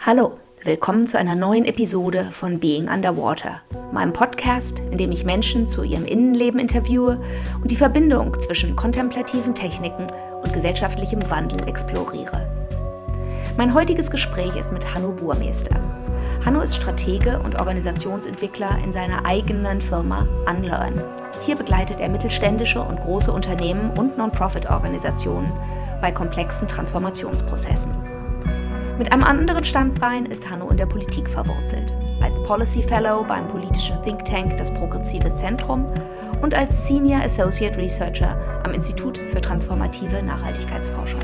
Hallo, willkommen zu einer neuen Episode von Being Underwater, meinem Podcast, in dem ich Menschen zu ihrem Innenleben interviewe und die Verbindung zwischen kontemplativen Techniken und gesellschaftlichem Wandel exploriere. Mein heutiges Gespräch ist mit Hanno Burmeister. Hanno ist Stratege und Organisationsentwickler in seiner eigenen Firma Unlearn. Hier begleitet er mittelständische und große Unternehmen und Non-Profit-Organisationen bei komplexen Transformationsprozessen. Mit einem anderen Standbein ist Hanno in der Politik verwurzelt. Als Policy Fellow beim politischen Think Tank Das Progressive Zentrum und als Senior Associate Researcher am Institut für transformative Nachhaltigkeitsforschung.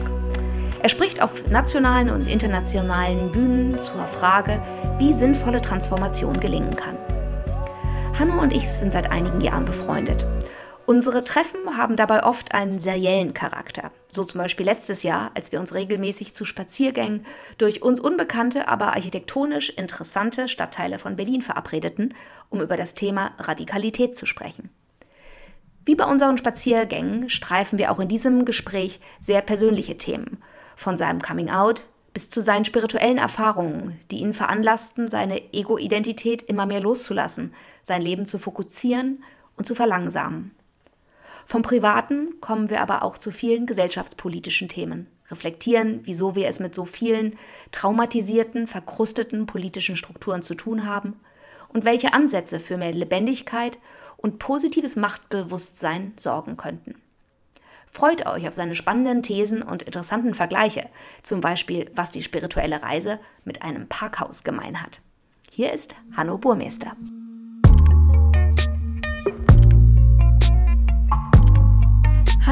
Er spricht auf nationalen und internationalen Bühnen zur Frage, wie sinnvolle Transformation gelingen kann. Hanno und ich sind seit einigen Jahren befreundet Unsere Treffen haben dabei oft einen seriellen Charakter. So zum Beispiel letztes Jahr, als wir uns regelmäßig zu Spaziergängen durch uns unbekannte, aber architektonisch interessante Stadtteile von Berlin verabredeten, um über das Thema Radikalität zu sprechen. Wie bei unseren Spaziergängen streifen wir auch in diesem Gespräch sehr persönliche Themen, von seinem Coming-out bis zu seinen spirituellen Erfahrungen, die ihn veranlassten, seine Ego-Identität immer mehr loszulassen, sein Leben zu fokussieren und zu verlangsamen. Vom Privaten kommen wir aber auch zu vielen gesellschaftspolitischen Themen, reflektieren, wieso wir es mit so vielen traumatisierten, verkrusteten politischen Strukturen zu tun haben und welche Ansätze für mehr Lebendigkeit und positives Machtbewusstsein sorgen könnten. Freut euch auf seine spannenden Thesen und interessanten Vergleiche, zum Beispiel was die spirituelle Reise mit einem Parkhaus gemein hat. Hier ist Hanno Burmeister.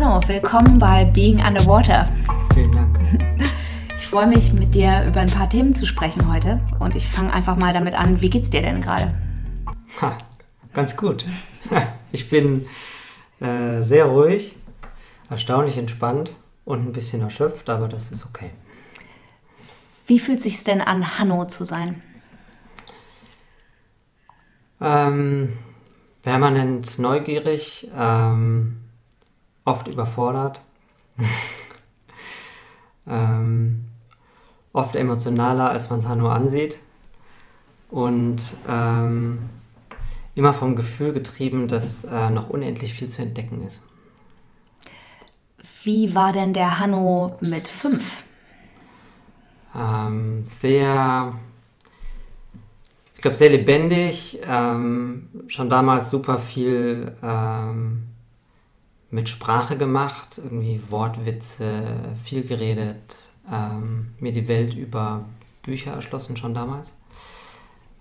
Hallo, willkommen bei Being Underwater. Vielen Dank. Ich freue mich, mit dir über ein paar Themen zu sprechen heute. Und ich fange einfach mal damit an, wie geht's dir denn gerade? Ganz gut. Ich bin äh, sehr ruhig, erstaunlich entspannt und ein bisschen erschöpft, aber das ist okay. Wie fühlt es sich denn an, Hanno zu sein? Ähm, permanent neugierig, ähm, oft überfordert, ähm, oft emotionaler, als man es nur ansieht und ähm, immer vom Gefühl getrieben, dass äh, noch unendlich viel zu entdecken ist. Wie war denn der Hanno mit fünf? Ähm, sehr, ich glaube, sehr lebendig, ähm, schon damals super viel ähm, mit Sprache gemacht, irgendwie Wortwitze, viel geredet, ähm, mir die Welt über Bücher erschlossen schon damals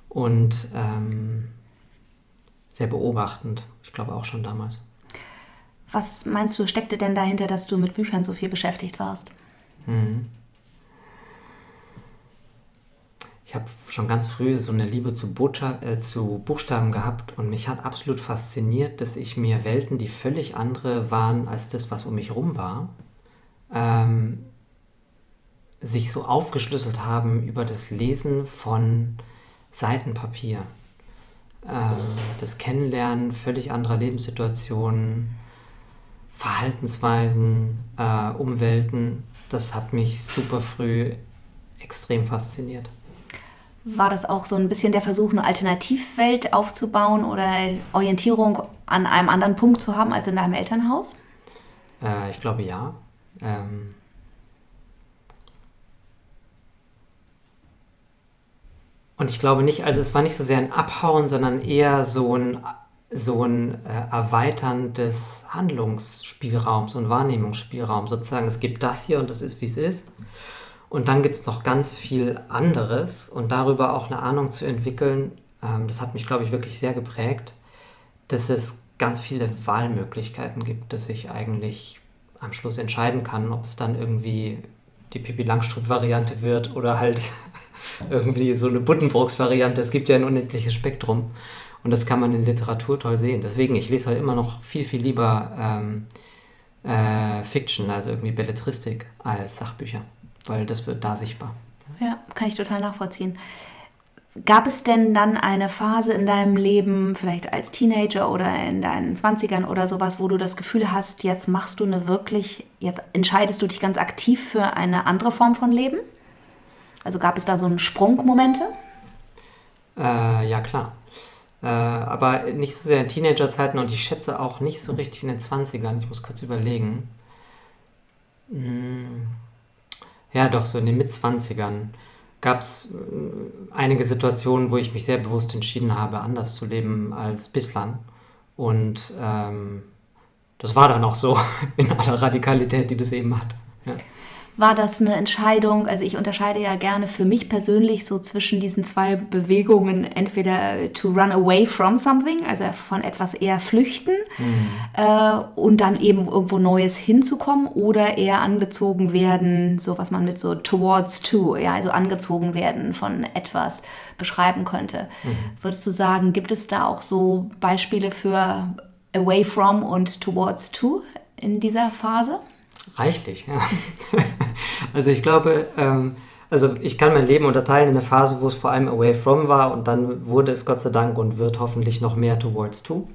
und ähm, sehr beobachtend, ich glaube auch schon damals. Was meinst du, steckte denn dahinter, dass du mit Büchern so viel beschäftigt warst? Mhm. Ich habe schon ganz früh so eine Liebe zu, äh, zu, Buchstaben gehabt und mich hat absolut fasziniert, dass ich mir Welten, die völlig andere waren als das, was um mich herum war, ähm, sich so aufgeschlüsselt haben über das Lesen von Seitenpapier. Ähm, das Kennenlernen völlig anderer Lebenssituationen, Verhaltensweisen, äh, Umwelten, das hat mich super früh extrem fasziniert. War das auch so ein bisschen der Versuch, eine Alternativwelt aufzubauen oder Orientierung an einem anderen Punkt zu haben als in deinem Elternhaus? Äh, ich glaube ja. Ähm Und ich glaube nicht, also es war nicht so sehr ein Abhauen, sondern eher so ein, so ein äh, Erweitern des Handlungsspielraums und Wahrnehmungsspielraums. Sozusagen, es gibt das hier und das ist, wie es ist. Und dann gibt es noch ganz viel anderes und darüber auch eine Ahnung zu entwickeln, ähm, das hat mich, glaube ich, wirklich sehr geprägt, dass es ganz viele Wahlmöglichkeiten gibt, dass ich eigentlich am Schluss entscheiden kann, ob es dann irgendwie die Pippi Langstrumpf-Variante wird oder halt irgendwie so eine Buddenbrooks-Variante. Es gibt ja ein unendliches Spektrum und das kann man in Literatur toll sehen. Deswegen, ich lese heute immer noch viel, viel lieber ähm, äh, Fiction, also irgendwie Belletristik, als Sachbücher weil das wird da sichtbar. Ja, kann ich total nachvollziehen. Gab es denn dann eine Phase in deinem Leben, vielleicht als Teenager oder in deinen 20ern oder sowas, wo du das Gefühl hast, jetzt machst du eine wirklich, jetzt entscheidest du dich ganz aktiv für eine andere Form von Leben? Also gab es da so einen Sprungmomente? Äh, ja, klar. Äh, aber nicht so sehr in Teenagerzeiten und ich schätze auch nicht so richtig in den 20ern. Ich muss kurz überlegen. Hm. Ja, doch, so in den Mitzwanzigern gab es äh, einige Situationen, wo ich mich sehr bewusst entschieden habe, anders zu leben als bislang. Und ähm, das war dann auch so in aller Radikalität, die das eben hat. Ja war das eine Entscheidung? Also ich unterscheide ja gerne für mich persönlich so zwischen diesen zwei Bewegungen, entweder to run away from something, also von etwas eher flüchten mhm. äh, und dann eben irgendwo Neues hinzukommen oder eher angezogen werden, so was man mit so towards to, ja, also angezogen werden von etwas beschreiben könnte. Mhm. Würdest du sagen, gibt es da auch so Beispiele für away from und towards to in dieser Phase? Reichlich, ja. also ich glaube, ähm, also ich kann mein Leben unterteilen in eine Phase, wo es vor allem away from war und dann wurde es Gott sei Dank und wird hoffentlich noch mehr towards to.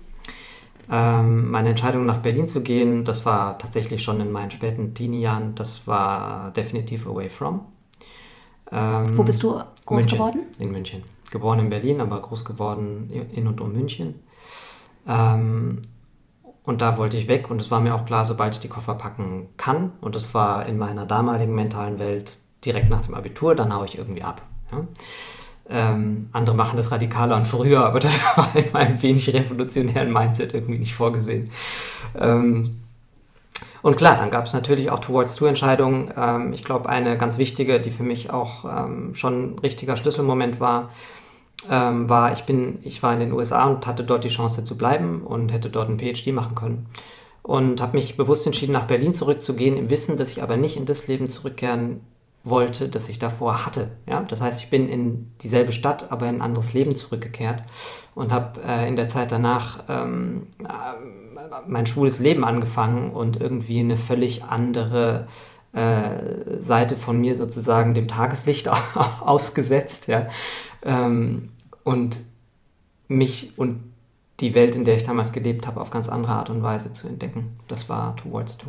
Ähm, meine Entscheidung nach Berlin zu gehen, das war tatsächlich schon in meinen späten Teenie-Jahren, das war definitiv away from. Ähm, wo bist du groß München, geworden? In München. Geboren in Berlin, aber groß geworden in und um München. Ähm, und da wollte ich weg und es war mir auch klar, sobald ich die Koffer packen kann, und das war in meiner damaligen mentalen Welt direkt nach dem Abitur, dann haue ich irgendwie ab. Ja? Ähm, andere machen das radikaler und früher, aber das war in meinem wenig revolutionären Mindset irgendwie nicht vorgesehen. Ähm, und klar, dann gab es natürlich auch Towards-Two-Entscheidungen. Ähm, ich glaube, eine ganz wichtige, die für mich auch ähm, schon ein richtiger Schlüsselmoment war, ähm, war, ich bin, ich war in den USA und hatte dort die Chance zu bleiben und hätte dort ein PhD machen können. Und habe mich bewusst entschieden, nach Berlin zurückzugehen, im Wissen, dass ich aber nicht in das Leben zurückkehren wollte, das ich davor hatte. Ja? Das heißt, ich bin in dieselbe Stadt, aber in ein anderes Leben zurückgekehrt und habe äh, in der Zeit danach ähm, äh, mein schwules Leben angefangen und irgendwie eine völlig andere äh, Seite von mir sozusagen dem Tageslicht ausgesetzt. Ja? ähm, und mich und die Welt, in der ich damals gelebt habe, auf ganz andere Art und Weise zu entdecken. Das war Towards Two.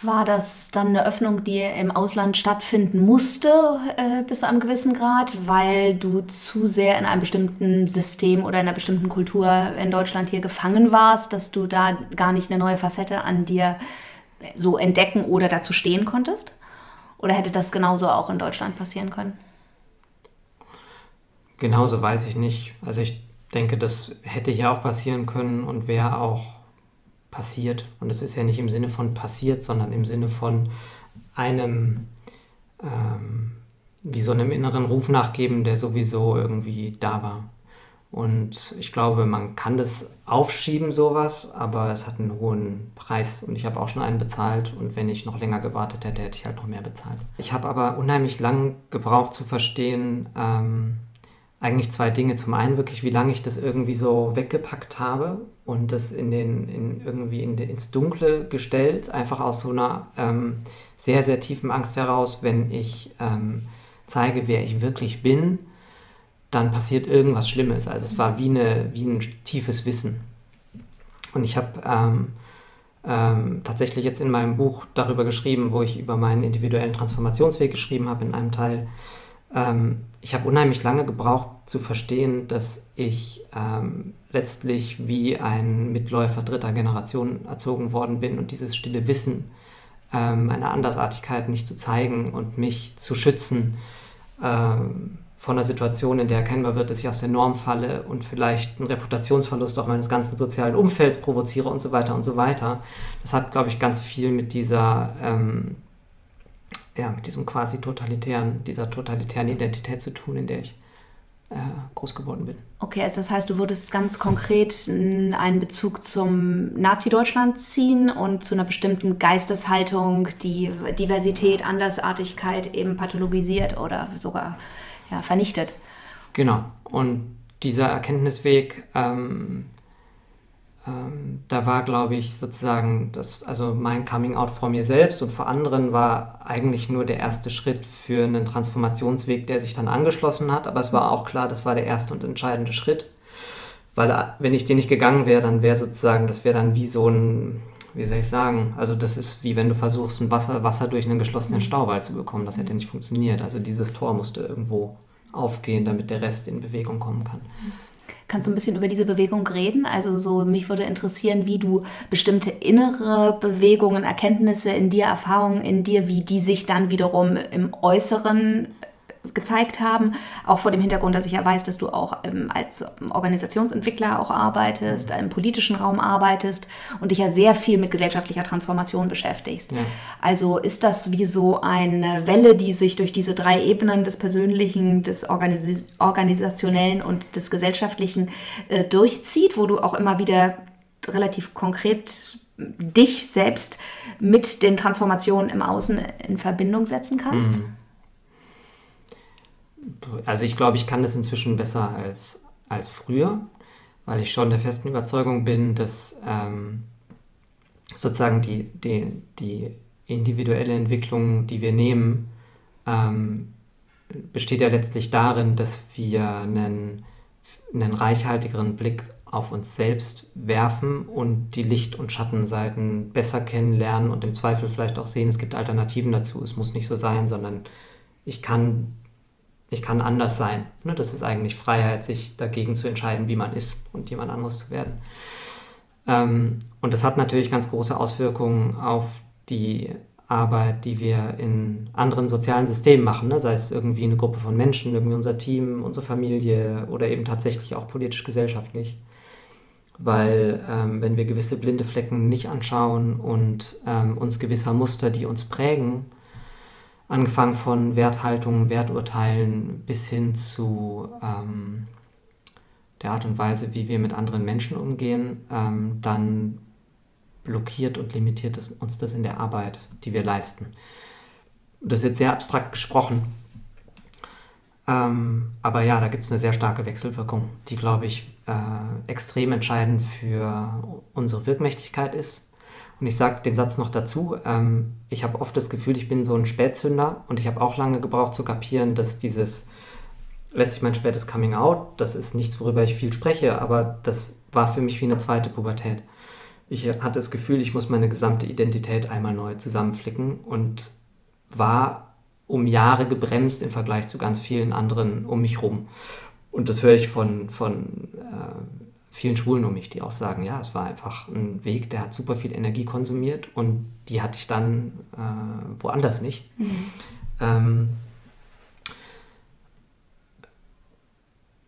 War das dann eine Öffnung, die im Ausland stattfinden musste, äh, bis zu einem gewissen Grad, weil du zu sehr in einem bestimmten System oder in einer bestimmten Kultur in Deutschland hier gefangen warst, dass du da gar nicht eine neue Facette an dir so entdecken oder dazu stehen konntest? Oder hätte das genauso auch in Deutschland passieren können? Genauso weiß ich nicht. Also ich denke, das hätte ja auch passieren können und wäre auch passiert. Und es ist ja nicht im Sinne von passiert, sondern im Sinne von einem, ähm, wie so einem inneren Ruf nachgeben, der sowieso irgendwie da war. Und ich glaube, man kann das aufschieben, sowas, aber es hat einen hohen Preis und ich habe auch schon einen bezahlt und wenn ich noch länger gewartet hätte, hätte ich halt noch mehr bezahlt. Ich habe aber unheimlich lang gebraucht zu verstehen, ähm, eigentlich zwei Dinge. Zum einen wirklich, wie lange ich das irgendwie so weggepackt habe und das in den, in irgendwie in ins Dunkle gestellt, einfach aus so einer ähm, sehr, sehr tiefen Angst heraus, wenn ich ähm, zeige, wer ich wirklich bin, dann passiert irgendwas Schlimmes. Also es war wie, eine, wie ein tiefes Wissen. Und ich habe ähm, ähm, tatsächlich jetzt in meinem Buch darüber geschrieben, wo ich über meinen individuellen Transformationsweg geschrieben habe, in einem Teil, ähm, ich habe unheimlich lange gebraucht zu verstehen, dass ich ähm, letztlich wie ein Mitläufer dritter Generation erzogen worden bin und dieses stille Wissen ähm, meiner Andersartigkeit nicht zu zeigen und mich zu schützen ähm, von einer Situation, in der erkennbar wird, dass ich aus der Norm falle und vielleicht einen Reputationsverlust auch meines ganzen sozialen Umfelds provoziere und so weiter und so weiter. Das hat, glaube ich, ganz viel mit dieser ähm, ja, mit diesem quasi totalitären, dieser totalitären Identität zu tun, in der ich äh, groß geworden bin. Okay, also das heißt, du würdest ganz konkret einen Bezug zum Nazi-Deutschland ziehen und zu einer bestimmten Geisteshaltung, die Diversität, Andersartigkeit eben pathologisiert oder sogar ja, vernichtet. Genau. Und dieser Erkenntnisweg ähm, ähm, da war, glaube ich, sozusagen das, also mein Coming Out vor mir selbst und vor anderen war eigentlich nur der erste Schritt für einen Transformationsweg, der sich dann angeschlossen hat. Aber es war auch klar, das war der erste und entscheidende Schritt. Weil äh, wenn ich den nicht gegangen wäre, dann wäre sozusagen, das wäre dann wie so ein, wie soll ich sagen, also das ist wie wenn du versuchst, ein Wasser, Wasser durch einen geschlossenen mhm. Stauwall zu bekommen. Das hätte nicht funktioniert. Also dieses Tor musste irgendwo aufgehen, damit der Rest in Bewegung kommen kann. Kannst du ein bisschen über diese Bewegung reden? Also so mich würde interessieren, wie du bestimmte innere Bewegungen, Erkenntnisse in dir, Erfahrungen in dir, wie die sich dann wiederum im Äußeren gezeigt haben, auch vor dem Hintergrund, dass ich ja weiß, dass du auch ähm, als Organisationsentwickler auch arbeitest, im politischen Raum arbeitest und dich ja sehr viel mit gesellschaftlicher Transformation beschäftigst. Ja. Also ist das wie so eine Welle, die sich durch diese drei Ebenen des Persönlichen, des Organis Organisationellen und des Gesellschaftlichen äh, durchzieht, wo du auch immer wieder relativ konkret dich selbst mit den Transformationen im Außen in Verbindung setzen kannst? Mhm also ich glaube, ich kann das inzwischen besser als, als früher, weil ich schon der festen Überzeugung bin, dass ähm, sozusagen die, die, die individuelle Entwicklung, die wir nehmen, ähm, besteht ja letztlich darin, dass wir einen, einen reichhaltigeren Blick auf uns selbst werfen und die Licht- und Schattenseiten besser kennenlernen und im Zweifel vielleicht auch sehen, es gibt Alternativen dazu. Es muss nicht so sein, sondern ich kann ich kann anders sein. Ne? Das ist eigentlich Freiheit, sich dagegen zu entscheiden, wie man ist und jemand anderes zu werden. Ähm, und das hat natürlich ganz große Auswirkungen auf die Arbeit, die wir in anderen sozialen Systemen machen, ne? sei es irgendwie eine Gruppe von Menschen, irgendwie unser Team, unsere Familie oder eben tatsächlich auch politisch-gesellschaftlich. Weil ähm, wenn wir gewisse blinde Flecken nicht anschauen und ähm, uns gewisser Muster, die uns prägen, angefangen von Werthaltungen, Werturteilen bis hin zu ähm, der Art und Weise, wie wir mit anderen Menschen umgehen, ähm, dann blockiert und limitiert es uns das in der Arbeit, die wir leisten. Das ist jetzt sehr abstrakt gesprochen. Ähm, aber ja, da gibt es eine sehr starke Wechselwirkung, die, glaube ich, äh, extrem entscheidend für unsere Wirkmächtigkeit ist und ich sage den Satz noch dazu, ähm, ich habe oft das Gefühl, ich bin so ein Spätzünder und ich habe auch lange gebraucht zu kapieren, dass dieses, letztlich mein spätes Coming Out, das ist nichts, worüber ich viel spreche, aber das war für mich wie eine zweite Pubertät. Ich hatte das Gefühl, ich muss meine gesamte Identität einmal neu zusammenflicken und war um Jahre gebremst im Vergleich zu ganz vielen anderen um mich rum. Und das höre ich von, von äh, vielen Schwulen um mich, die auch sagen, ja, es war einfach ein Weg, der hat super viel Energie konsumiert und die hatte ich dann äh, woanders nicht. Mhm. Ähm,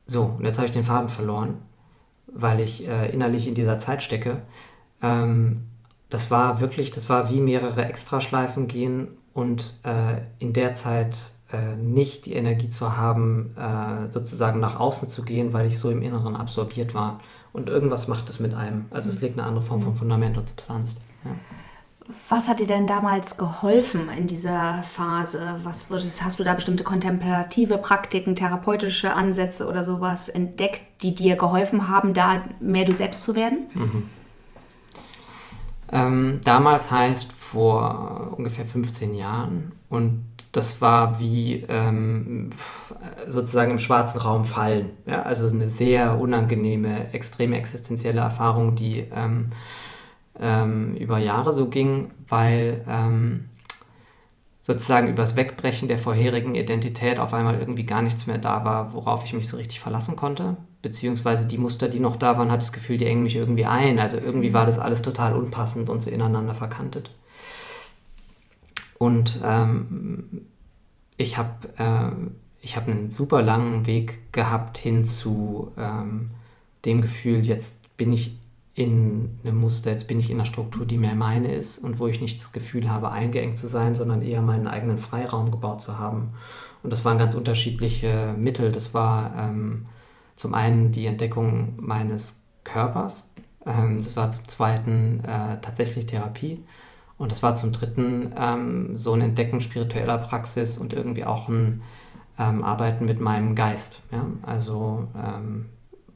so, und jetzt habe ich den Faden verloren, weil ich äh, innerlich in dieser Zeit stecke. Ähm, das war wirklich, das war wie mehrere Extraschleifen gehen und äh, in der Zeit äh, nicht die Energie zu haben, äh, sozusagen nach außen zu gehen, weil ich so im Inneren absorbiert war. Und irgendwas macht es mit einem. Also es legt eine andere Form von Fundament und Substanz. Ja. Was hat dir denn damals geholfen in dieser Phase? Was würdest, hast du da bestimmte kontemplative Praktiken, therapeutische Ansätze oder sowas entdeckt, die dir geholfen haben, da mehr du selbst zu werden? Mhm. Ähm, damals heißt vor ungefähr 15 Jahren und das war wie ähm, sozusagen im schwarzen Raum fallen. Ja? Also eine sehr unangenehme, extreme existenzielle Erfahrung, die ähm, ähm, über Jahre so ging, weil ähm, sozusagen übers Wegbrechen der vorherigen Identität auf einmal irgendwie gar nichts mehr da war, worauf ich mich so richtig verlassen konnte. Beziehungsweise die Muster, die noch da waren, hat das Gefühl, die engen mich irgendwie ein. Also irgendwie war das alles total unpassend und so ineinander verkantet. Und ähm, ich habe äh, hab einen super langen Weg gehabt hin zu ähm, dem Gefühl, jetzt bin ich in einem Muster, jetzt bin ich in einer Struktur, die mehr meine ist und wo ich nicht das Gefühl habe, eingeengt zu sein, sondern eher meinen eigenen Freiraum gebaut zu haben. Und das waren ganz unterschiedliche Mittel. Das war ähm, zum einen die Entdeckung meines Körpers, ähm, das war zum zweiten äh, tatsächlich Therapie und das war zum dritten ähm, so ein Entdecken spiritueller Praxis und irgendwie auch ein ähm, Arbeiten mit meinem Geist. Ja? Also ähm,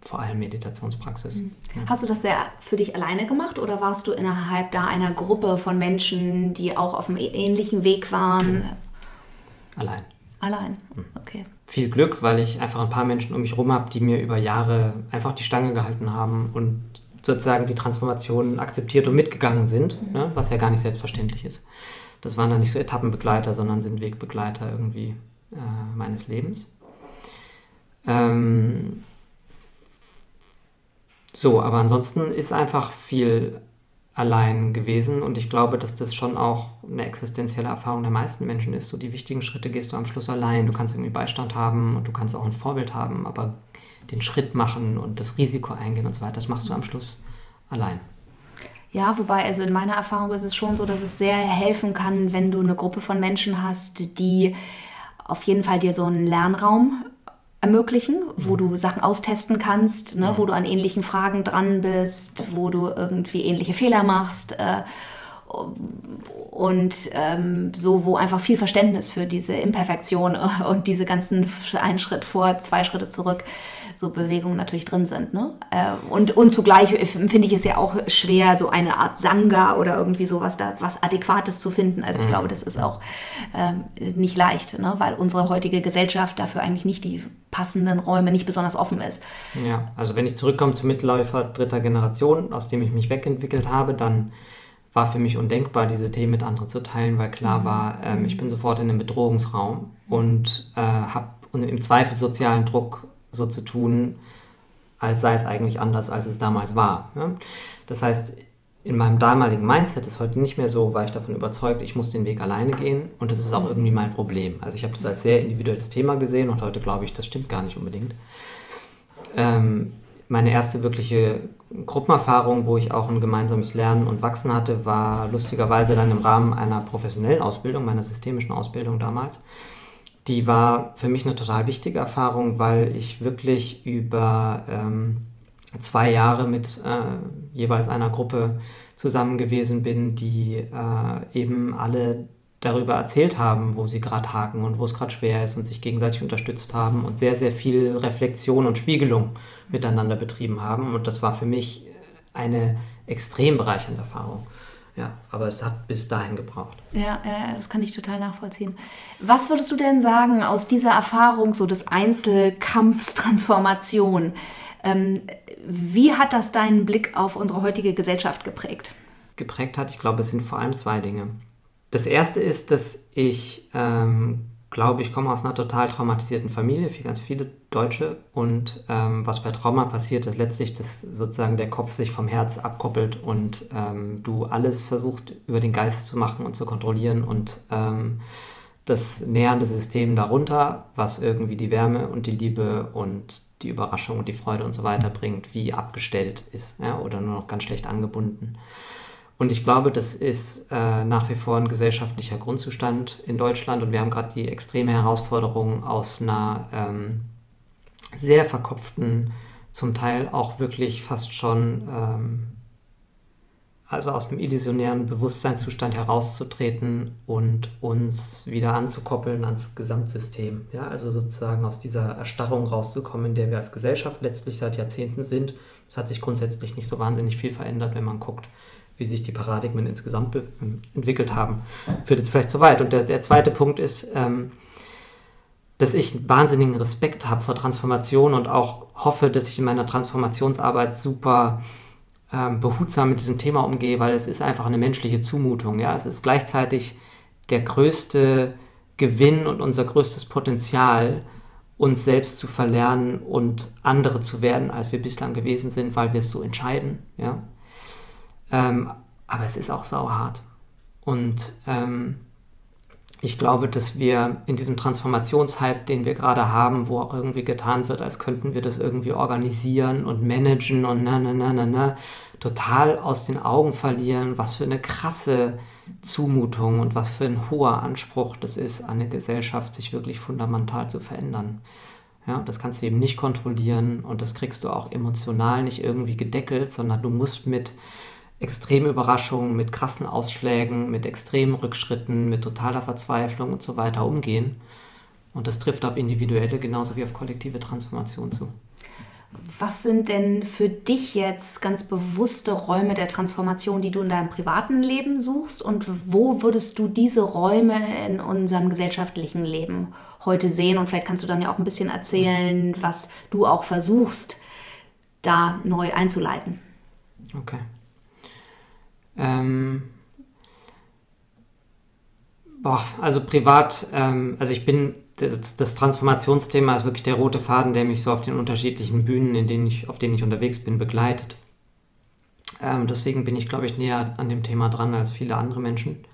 vor allem Meditationspraxis. Mhm. Ja. Hast du das sehr für dich alleine gemacht oder warst du innerhalb da einer Gruppe von Menschen, die auch auf einem ähnlichen Weg waren? Allein. Allein, mhm. okay. Viel Glück, weil ich einfach ein paar Menschen um mich herum habe, die mir über Jahre einfach die Stange gehalten haben und sozusagen die Transformation akzeptiert und mitgegangen sind, ne? was ja gar nicht selbstverständlich ist. Das waren dann nicht so Etappenbegleiter, sondern sind Wegbegleiter irgendwie äh, meines Lebens. Ähm so, aber ansonsten ist einfach viel allein gewesen und ich glaube, dass das schon auch eine existenzielle Erfahrung der meisten Menschen ist. So die wichtigen Schritte gehst du am Schluss allein. Du kannst irgendwie Beistand haben und du kannst auch ein Vorbild haben, aber den Schritt machen und das Risiko eingehen und so weiter, das machst du am Schluss allein. Ja, wobei, also in meiner Erfahrung ist es schon so, dass es sehr helfen kann, wenn du eine Gruppe von Menschen hast, die auf jeden Fall dir so einen Lernraum ermöglichen, wo du Sachen austesten kannst, ne, wo du an ähnlichen Fragen dran bist, wo du irgendwie ähnliche Fehler machst. Äh, und ähm, so, wo einfach viel Verständnis für diese Imperfektion und diese ganzen einen Schritt vor, zwei Schritte zurück, so Bewegungen natürlich drin sind. Ne? Äh, und, und zugleich finde ich es ja auch schwer, so eine Art Sangha oder irgendwie sowas da, was Adäquates zu finden. Also ich mhm. glaube, das ist auch ähm, nicht leicht, ne? weil unsere heutige Gesellschaft dafür eigentlich nicht die passenden Räume nicht besonders offen ist. Ja, also wenn ich zurückkomme zum Mitläufer dritter Generation, aus dem ich mich wegentwickelt habe, dann war für mich undenkbar, diese Themen mit anderen zu teilen, weil klar mhm. war, ähm, ich bin sofort in einem Bedrohungsraum und äh, habe im Zweifel sozialen Druck so zu tun, als sei es eigentlich anders, als es damals war. Ne? Das heißt, in meinem damaligen Mindset ist heute nicht mehr so, weil ich davon überzeugt, ich muss den Weg alleine gehen und das ist auch irgendwie mein Problem. Also ich habe das als sehr individuelles Thema gesehen und heute glaube ich, das stimmt gar nicht unbedingt. Ähm, meine erste wirkliche Gruppenerfahrung, wo ich auch ein gemeinsames Lernen und Wachsen hatte, war lustigerweise dann im Rahmen einer professionellen Ausbildung, meiner systemischen Ausbildung damals. Die war für mich eine total wichtige Erfahrung, weil ich wirklich über ähm, zwei Jahre mit äh, jeweils einer Gruppe zusammen gewesen bin, die äh, eben alle darüber erzählt haben, wo sie gerade haken und wo es gerade schwer ist und sich gegenseitig unterstützt haben und sehr, sehr viel Reflexion und Spiegelung miteinander betrieben haben. Und das war für mich eine extrem bereichernde Erfahrung. Ja, aber es hat bis dahin gebraucht. Ja, ja, das kann ich total nachvollziehen. Was würdest du denn sagen aus dieser Erfahrung, so des Einzelkampfs Transformation? Ähm, wie hat das deinen Blick auf unsere heutige Gesellschaft geprägt? Geprägt hat, ich glaube, es sind vor allem zwei Dinge. Das erste ist, dass ich ähm, glaube, ich komme aus einer total traumatisierten Familie, wie ganz viele Deutsche. Und ähm, was bei Trauma passiert, ist letztlich, dass sozusagen der Kopf sich vom Herz abkoppelt und ähm, du alles versuchst über den Geist zu machen und zu kontrollieren und ähm, das nähernde System darunter, was irgendwie die Wärme und die Liebe und die Überraschung und die Freude und so weiter bringt, wie abgestellt ist ja, oder nur noch ganz schlecht angebunden. Und ich glaube, das ist äh, nach wie vor ein gesellschaftlicher Grundzustand in Deutschland. Und wir haben gerade die extreme Herausforderung aus einer ähm, sehr verkopften, zum Teil auch wirklich fast schon, ähm, also aus dem illusionären Bewusstseinszustand herauszutreten und uns wieder anzukoppeln ans Gesamtsystem. Ja, also sozusagen aus dieser Erstarrung rauszukommen, in der wir als Gesellschaft letztlich seit Jahrzehnten sind. Es hat sich grundsätzlich nicht so wahnsinnig viel verändert, wenn man guckt wie sich die Paradigmen insgesamt entwickelt haben, führt jetzt vielleicht zu weit. Und der, der zweite Punkt ist, ähm, dass ich wahnsinnigen Respekt habe vor Transformation und auch hoffe, dass ich in meiner Transformationsarbeit super ähm, behutsam mit diesem Thema umgehe, weil es ist einfach eine menschliche Zumutung. Ja? Es ist gleichzeitig der größte Gewinn und unser größtes Potenzial, uns selbst zu verlernen und andere zu werden, als wir bislang gewesen sind, weil wir es so entscheiden. Ja? Ähm, aber es ist auch sauhart. Und ähm, ich glaube, dass wir in diesem Transformationshype, den wir gerade haben, wo auch irgendwie getan wird, als könnten wir das irgendwie organisieren und managen und na, na, na, na, na, total aus den Augen verlieren, was für eine krasse Zumutung und was für ein hoher Anspruch das ist, eine Gesellschaft sich wirklich fundamental zu verändern. Ja, das kannst du eben nicht kontrollieren und das kriegst du auch emotional nicht irgendwie gedeckelt, sondern du musst mit extreme Überraschungen, mit krassen Ausschlägen, mit extremen Rückschritten, mit totaler Verzweiflung und so weiter umgehen. Und das trifft auf individuelle genauso wie auf kollektive Transformation zu. Was sind denn für dich jetzt ganz bewusste Räume der Transformation, die du in deinem privaten Leben suchst? Und wo würdest du diese Räume in unserem gesellschaftlichen Leben heute sehen? Und vielleicht kannst du dann ja auch ein bisschen erzählen, was du auch versuchst, da neu einzuleiten. Okay. Ähm, boah, also privat, ähm, also ich bin, das, das, Transformationsthema ist wirklich der rote Faden, der mich so auf den unterschiedlichen Bühnen, in denen ich, auf denen ich unterwegs bin, begleitet. Ähm, deswegen bin ich, glaube ich, näher an dem Thema dran als viele andere Menschen.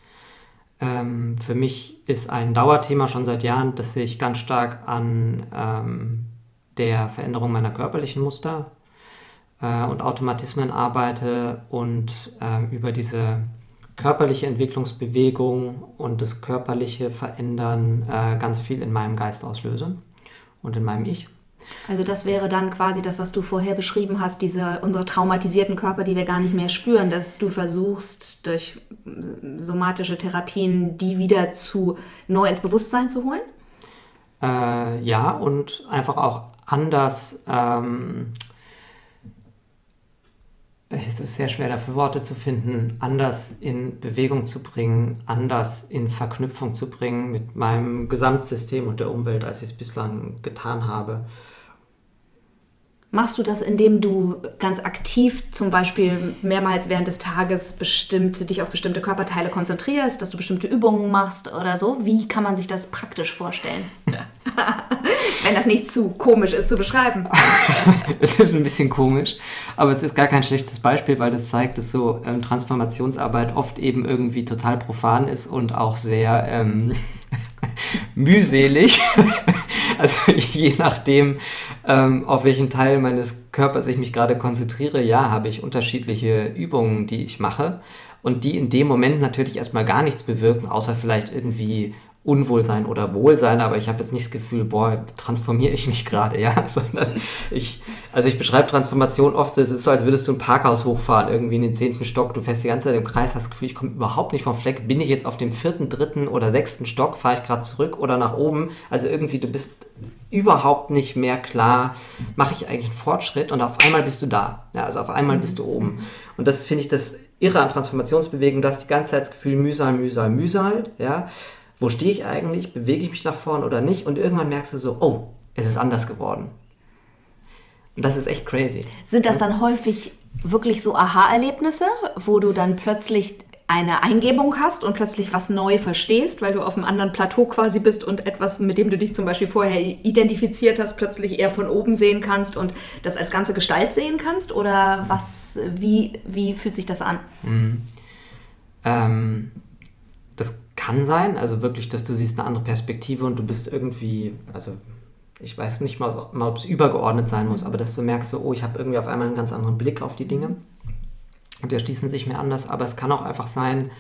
Ähm, für mich ist ein Dauerthema schon seit Jahren, dass ich ganz stark an ähm, der Veränderung meiner körperlichen Muster äh, und Automatismen arbeite und äh, über diese körperliche Entwicklungsbewegung und das körperliche Verändern äh, ganz viel in meinem Geist auslöse und in meinem Ich. Also das wäre dann quasi das, was du vorher beschrieben hast, diese unsere traumatisierten Körper, die wir gar nicht mehr spüren, dass du versuchst durch somatische Therapien die wieder zu neu ins Bewusstsein zu holen? Äh, ja und einfach auch anders. Ähm, es ist sehr schwer dafür Worte zu finden, anders in Bewegung zu bringen, anders in Verknüpfung zu bringen mit meinem Gesamtsystem und der Umwelt, als ich es bislang getan habe. Machst du das, indem du ganz aktiv zum Beispiel mehrmals während des Tages bestimmt, dich auf bestimmte Körperteile konzentrierst, dass du bestimmte Übungen machst oder so? Wie kann man sich das praktisch vorstellen? Wenn das nicht zu komisch ist zu beschreiben. es ist ein bisschen komisch, aber es ist gar kein schlechtes Beispiel, weil das zeigt, dass so ähm, Transformationsarbeit oft eben irgendwie total profan ist und auch sehr ähm, mühselig. also je nachdem, ähm, auf welchen Teil meines Körpers ich mich gerade konzentriere, ja, habe ich unterschiedliche Übungen, die ich mache. Und die in dem Moment natürlich erstmal gar nichts bewirken, außer vielleicht irgendwie Unwohlsein oder Wohlsein, aber ich habe jetzt nicht das Gefühl, boah, transformiere ich mich gerade, ja, sondern ich, also ich beschreibe Transformation oft, es ist so, als würdest du ein Parkhaus hochfahren, irgendwie in den zehnten Stock, du fährst die ganze Zeit im Kreis, hast das Gefühl, ich komme überhaupt nicht vom Fleck, bin ich jetzt auf dem vierten, dritten oder sechsten Stock, fahre ich gerade zurück oder nach oben, also irgendwie, du bist überhaupt nicht mehr klar, mache ich eigentlich einen Fortschritt? Und auf einmal bist du da, ja, also auf einmal bist du oben. Und das finde ich das Irre an Transformationsbewegung, du hast die ganze Zeit das Gefühl, Mühsal, Mühsal, Mühsal, ja, wo stehe ich eigentlich, bewege ich mich nach vorn oder nicht und irgendwann merkst du so, oh, es ist anders geworden. Und das ist echt crazy. Sind das dann häufig wirklich so Aha-Erlebnisse, wo du dann plötzlich eine Eingebung hast und plötzlich was neu verstehst, weil du auf einem anderen Plateau quasi bist und etwas, mit dem du dich zum Beispiel vorher identifiziert hast, plötzlich eher von oben sehen kannst und das als ganze Gestalt sehen kannst? Oder was, wie, wie fühlt sich das an? Mhm. Ähm, kann sein, also wirklich, dass du siehst eine andere Perspektive und du bist irgendwie, also ich weiß nicht mal, mal ob es übergeordnet sein muss, aber dass du merkst, so, oh, ich habe irgendwie auf einmal einen ganz anderen Blick auf die Dinge. Und die erschließen sich mir anders, aber es kann auch einfach sein,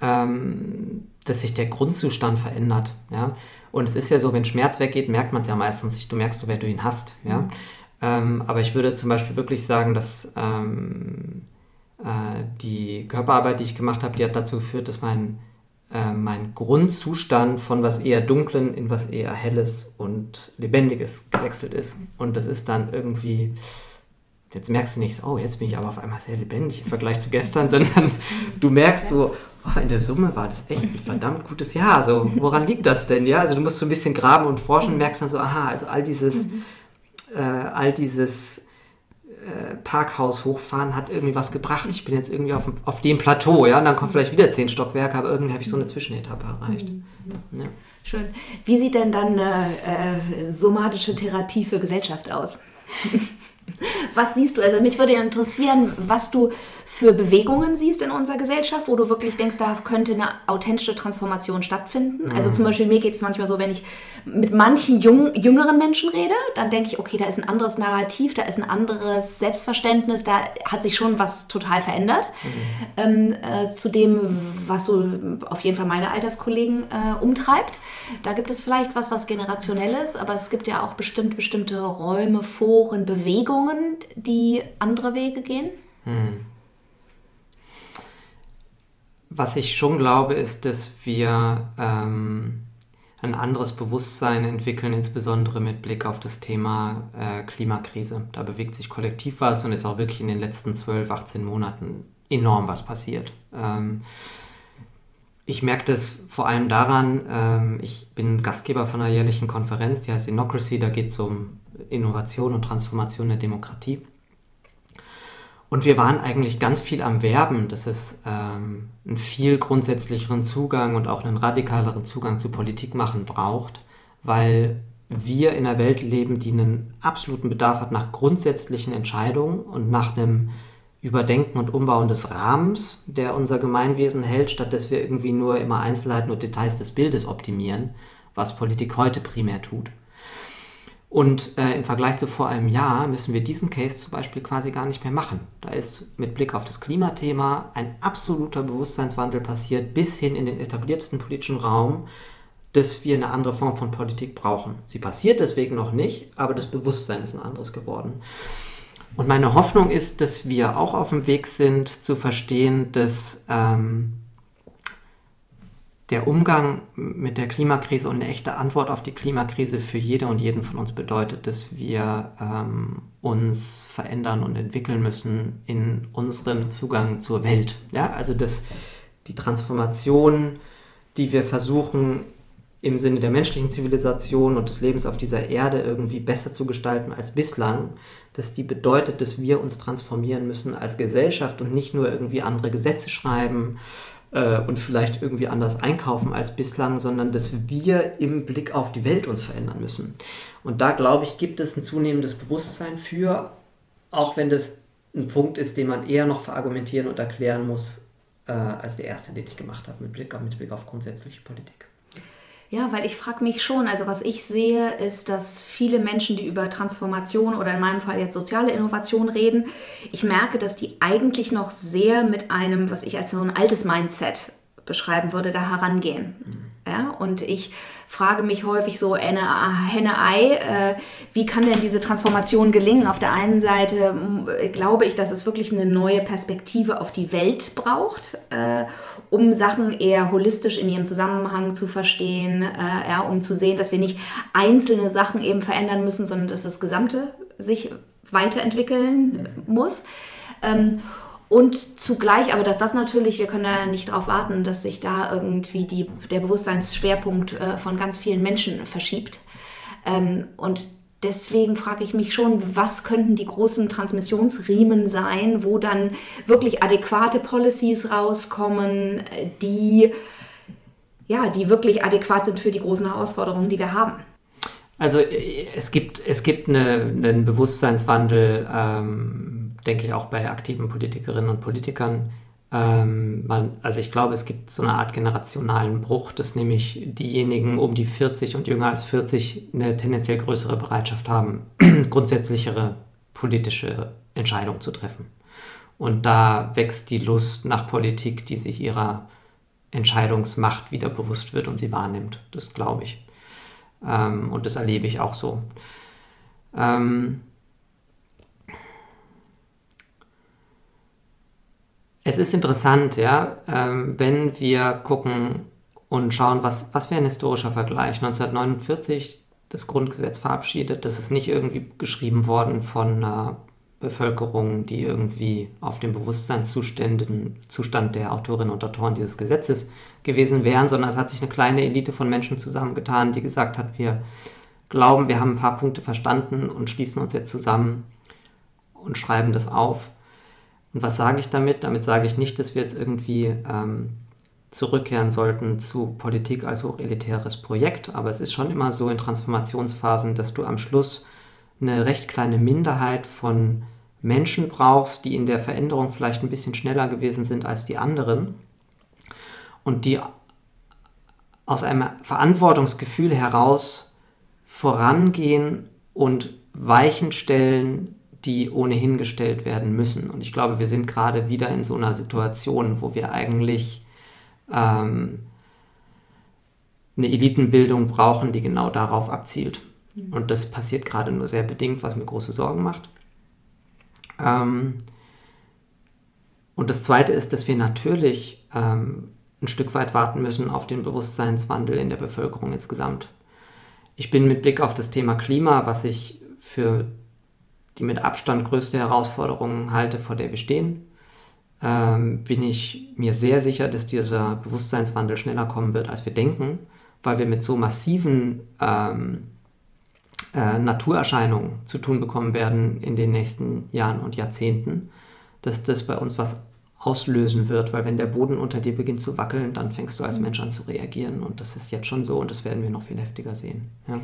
ähm, dass sich der Grundzustand verändert, ja, und es ist ja so, wenn Schmerz weggeht, merkt man es ja meistens nicht, du merkst, wer du ihn hast, ja, mhm. ähm, aber ich würde zum Beispiel wirklich sagen, dass ähm, äh, die Körperarbeit, die ich gemacht habe, die hat dazu geführt, dass mein äh, mein Grundzustand von was eher Dunklen in was eher Helles und Lebendiges gewechselt ist. Und das ist dann irgendwie, jetzt merkst du nicht, oh, jetzt bin ich aber auf einmal sehr lebendig im Vergleich zu gestern, sondern du merkst so, oh, in der Summe war das echt ein verdammt gutes Jahr. So, woran liegt das denn? Ja, also du musst so ein bisschen graben und forschen und merkst dann so, aha, also all dieses, mhm. äh, all dieses äh, Parkhaus hochfahren hat irgendwie was gebracht. Ich bin jetzt irgendwie auf, auf dem Plateau, ja, und dann kommt vielleicht wieder zehn Stockwerke, aber irgendwie habe ich so eine Zwischenetappe erreicht. Mhm. Ja. Schön. Wie sieht denn dann eine äh, somatische Therapie für Gesellschaft aus? was siehst du? Also mich würde ja interessieren, was du für Bewegungen siehst in unserer Gesellschaft, wo du wirklich denkst, da könnte eine authentische Transformation stattfinden. Also zum mhm. Beispiel mir geht es manchmal so, wenn ich mit manchen jung, jüngeren Menschen rede, dann denke ich, okay, da ist ein anderes Narrativ, da ist ein anderes Selbstverständnis, da hat sich schon was total verändert mhm. ähm, äh, zu dem, was so auf jeden Fall meine Alterskollegen äh, umtreibt. Da gibt es vielleicht was, was generationelles, aber es gibt ja auch bestimmt bestimmte Räume, Foren, Bewegungen, die andere Wege gehen. Mhm. Was ich schon glaube, ist, dass wir ähm, ein anderes Bewusstsein entwickeln, insbesondere mit Blick auf das Thema äh, Klimakrise. Da bewegt sich kollektiv was und ist auch wirklich in den letzten 12, 18 Monaten enorm was passiert. Ähm, ich merke das vor allem daran, ähm, ich bin Gastgeber von einer jährlichen Konferenz, die heißt Inocracy, da geht es um Innovation und Transformation der Demokratie. Und wir waren eigentlich ganz viel am Werben, dass es ähm, einen viel grundsätzlicheren Zugang und auch einen radikaleren Zugang zu Politik machen braucht, weil wir in einer Welt leben, die einen absoluten Bedarf hat nach grundsätzlichen Entscheidungen und nach einem Überdenken und Umbauen des Rahmens, der unser Gemeinwesen hält, statt dass wir irgendwie nur immer Einzelheiten und Details des Bildes optimieren, was Politik heute primär tut. Und äh, im Vergleich zu vor einem Jahr müssen wir diesen Case zum Beispiel quasi gar nicht mehr machen. Da ist mit Blick auf das Klimathema ein absoluter Bewusstseinswandel passiert, bis hin in den etabliertesten politischen Raum, dass wir eine andere Form von Politik brauchen. Sie passiert deswegen noch nicht, aber das Bewusstsein ist ein anderes geworden. Und meine Hoffnung ist, dass wir auch auf dem Weg sind zu verstehen, dass ähm, der Umgang mit der Klimakrise und eine echte Antwort auf die Klimakrise für jede und jeden von uns bedeutet, dass wir ähm, uns verändern und entwickeln müssen in unserem Zugang zur Welt. Ja? Also dass die Transformation, die wir versuchen im Sinne der menschlichen Zivilisation und des Lebens auf dieser Erde irgendwie besser zu gestalten als bislang, dass die bedeutet, dass wir uns transformieren müssen als Gesellschaft und nicht nur irgendwie andere Gesetze schreiben äh, und vielleicht irgendwie anders einkaufen als bislang, sondern dass wir im Blick auf die Welt uns verändern müssen. Und da, glaube ich, gibt es ein zunehmendes Bewusstsein für, auch wenn das ein Punkt ist, den man eher noch verargumentieren und erklären muss, äh, als der erste, den ich gemacht habe, mit Blick, mit Blick auf grundsätzliche Politik. Ja, weil ich frage mich schon, also was ich sehe, ist, dass viele Menschen, die über Transformation oder in meinem Fall jetzt soziale Innovation reden, ich merke, dass die eigentlich noch sehr mit einem, was ich als so ein altes Mindset beschreiben würde, da herangehen. Mhm. Ja, und ich frage mich häufig so, Henne-Ei, äh, wie kann denn diese Transformation gelingen? Auf der einen Seite glaube ich, dass es wirklich eine neue Perspektive auf die Welt braucht, äh, um Sachen eher holistisch in ihrem Zusammenhang zu verstehen, äh, ja, um zu sehen, dass wir nicht einzelne Sachen eben verändern müssen, sondern dass das Gesamte sich weiterentwickeln muss. Ähm, und zugleich, aber dass das natürlich, wir können ja nicht darauf warten, dass sich da irgendwie die, der Bewusstseinsschwerpunkt äh, von ganz vielen Menschen verschiebt. Ähm, und deswegen frage ich mich schon, was könnten die großen Transmissionsriemen sein, wo dann wirklich adäquate Policies rauskommen, die, ja, die wirklich adäquat sind für die großen Herausforderungen, die wir haben. Also äh, es gibt, es gibt eine, einen Bewusstseinswandel. Ähm denke ich, auch bei aktiven Politikerinnen und Politikern. Ähm, man, also ich glaube, es gibt so eine Art generationalen Bruch, dass nämlich diejenigen um die 40 und jünger als 40 eine tendenziell größere Bereitschaft haben, grundsätzlichere politische Entscheidungen zu treffen. Und da wächst die Lust nach Politik, die sich ihrer Entscheidungsmacht wieder bewusst wird und sie wahrnimmt. Das glaube ich. Ähm, und das erlebe ich auch so. Ähm, Es ist interessant, ja, ähm, wenn wir gucken und schauen, was, was wäre ein historischer Vergleich. 1949 das Grundgesetz verabschiedet, das ist nicht irgendwie geschrieben worden von einer Bevölkerung, die irgendwie auf dem Bewusstseinszustand der Autorinnen und Autoren dieses Gesetzes gewesen wären, sondern es hat sich eine kleine Elite von Menschen zusammengetan, die gesagt hat, wir glauben, wir haben ein paar Punkte verstanden und schließen uns jetzt zusammen und schreiben das auf. Und was sage ich damit? Damit sage ich nicht, dass wir jetzt irgendwie ähm, zurückkehren sollten zu Politik als hochelitäres Projekt, aber es ist schon immer so in Transformationsphasen, dass du am Schluss eine recht kleine Minderheit von Menschen brauchst, die in der Veränderung vielleicht ein bisschen schneller gewesen sind als die anderen und die aus einem Verantwortungsgefühl heraus vorangehen und Weichen stellen, die ohnehin gestellt werden müssen. Und ich glaube, wir sind gerade wieder in so einer Situation, wo wir eigentlich ähm, eine Elitenbildung brauchen, die genau darauf abzielt. Mhm. Und das passiert gerade nur sehr bedingt, was mir große Sorgen macht. Ähm, und das Zweite ist, dass wir natürlich ähm, ein Stück weit warten müssen auf den Bewusstseinswandel in der Bevölkerung insgesamt. Ich bin mit Blick auf das Thema Klima, was ich für die mit Abstand größte Herausforderung halte, vor der wir stehen, ähm, bin ich mir sehr sicher, dass dieser Bewusstseinswandel schneller kommen wird, als wir denken, weil wir mit so massiven ähm, äh, Naturerscheinungen zu tun bekommen werden in den nächsten Jahren und Jahrzehnten, dass das bei uns was auslösen wird, weil wenn der Boden unter dir beginnt zu wackeln, dann fängst du als Mensch an zu reagieren und das ist jetzt schon so und das werden wir noch viel heftiger sehen. Ja.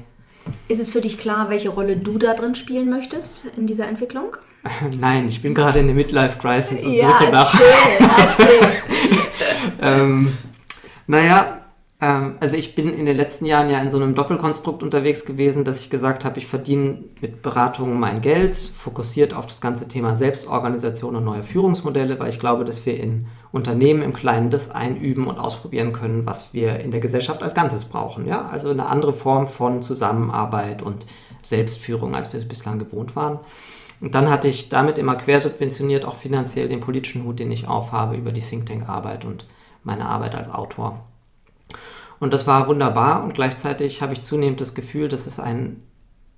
Ist es für dich klar, welche Rolle du da drin spielen möchtest in dieser Entwicklung? Nein, ich bin gerade in der Midlife Crisis und ja, suche nach. Erzähl, erzähl. ähm, naja, also ich bin in den letzten Jahren ja in so einem Doppelkonstrukt unterwegs gewesen, dass ich gesagt habe, ich verdiene mit Beratungen mein Geld, fokussiert auf das ganze Thema Selbstorganisation und neue Führungsmodelle, weil ich glaube, dass wir in Unternehmen im Kleinen das einüben und ausprobieren können, was wir in der Gesellschaft als Ganzes brauchen. Ja? Also eine andere Form von Zusammenarbeit und Selbstführung, als wir es bislang gewohnt waren. Und dann hatte ich damit immer quersubventioniert, auch finanziell den politischen Hut, den ich aufhabe über die Think Tank Arbeit und meine Arbeit als Autor. Und das war wunderbar und gleichzeitig habe ich zunehmend das Gefühl, dass es einen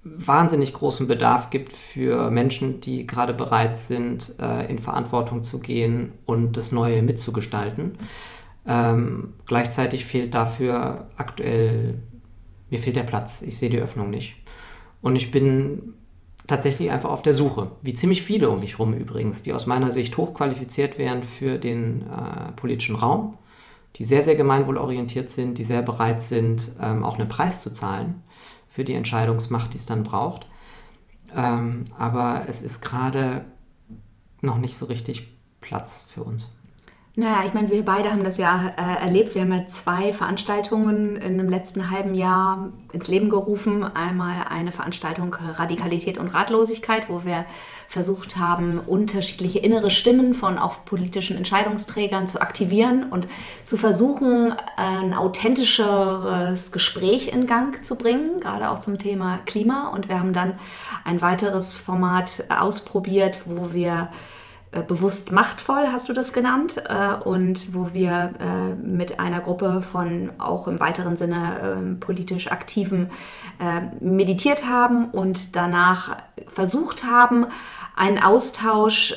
wahnsinnig großen Bedarf gibt für Menschen, die gerade bereit sind, äh, in Verantwortung zu gehen und das Neue mitzugestalten. Ähm, gleichzeitig fehlt dafür aktuell, mir fehlt der Platz, ich sehe die Öffnung nicht. Und ich bin tatsächlich einfach auf der Suche, wie ziemlich viele um mich herum übrigens, die aus meiner Sicht hochqualifiziert wären für den äh, politischen Raum die sehr, sehr gemeinwohlorientiert sind, die sehr bereit sind, ähm, auch einen Preis zu zahlen für die Entscheidungsmacht, die es dann braucht. Ähm, aber es ist gerade noch nicht so richtig Platz für uns. Naja, ich meine, wir beide haben das ja äh, erlebt. Wir haben ja zwei Veranstaltungen in dem letzten halben Jahr ins Leben gerufen. Einmal eine Veranstaltung Radikalität und Ratlosigkeit, wo wir versucht haben, unterschiedliche innere Stimmen von auch politischen Entscheidungsträgern zu aktivieren und zu versuchen, ein authentischeres Gespräch in Gang zu bringen, gerade auch zum Thema Klima. Und wir haben dann ein weiteres Format ausprobiert, wo wir bewusst machtvoll, hast du das genannt, äh, und wo wir äh, mit einer Gruppe von auch im weiteren Sinne ähm, politisch Aktiven meditiert haben und danach versucht haben, einen Austausch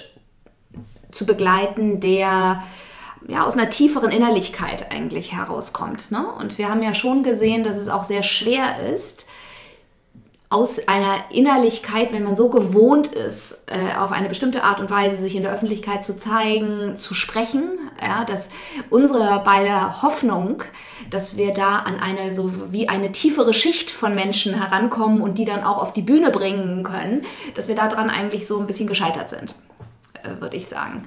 zu begleiten, der ja, aus einer tieferen Innerlichkeit eigentlich herauskommt. Ne? Und wir haben ja schon gesehen, dass es auch sehr schwer ist, aus einer Innerlichkeit, wenn man so gewohnt ist, äh, auf eine bestimmte Art und Weise sich in der Öffentlichkeit zu zeigen, zu sprechen, ja, dass unsere beide Hoffnung, dass wir da an eine so wie eine tiefere Schicht von Menschen herankommen und die dann auch auf die Bühne bringen können, dass wir daran eigentlich so ein bisschen gescheitert sind, äh, würde ich sagen.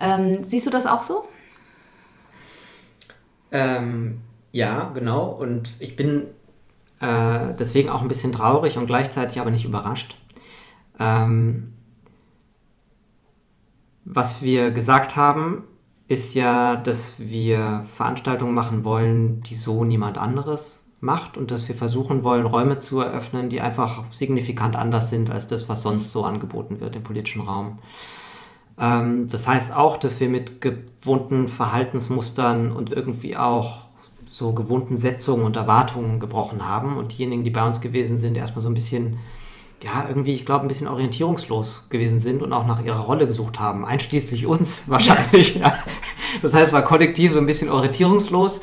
Ähm, siehst du das auch so? Ähm, ja, genau. Und ich bin äh, deswegen auch ein bisschen traurig und gleichzeitig aber nicht überrascht. Ähm, was wir gesagt haben, ist ja, dass wir Veranstaltungen machen wollen, die so niemand anderes macht und dass wir versuchen wollen, Räume zu eröffnen, die einfach signifikant anders sind als das, was sonst so angeboten wird im politischen Raum. Ähm, das heißt auch, dass wir mit gewohnten Verhaltensmustern und irgendwie auch so gewohnten Setzungen und Erwartungen gebrochen haben und diejenigen, die bei uns gewesen sind, erstmal so ein bisschen, ja, irgendwie, ich glaube, ein bisschen orientierungslos gewesen sind und auch nach ihrer Rolle gesucht haben, einschließlich uns wahrscheinlich. Ja. Das heißt, es war kollektiv so ein bisschen orientierungslos.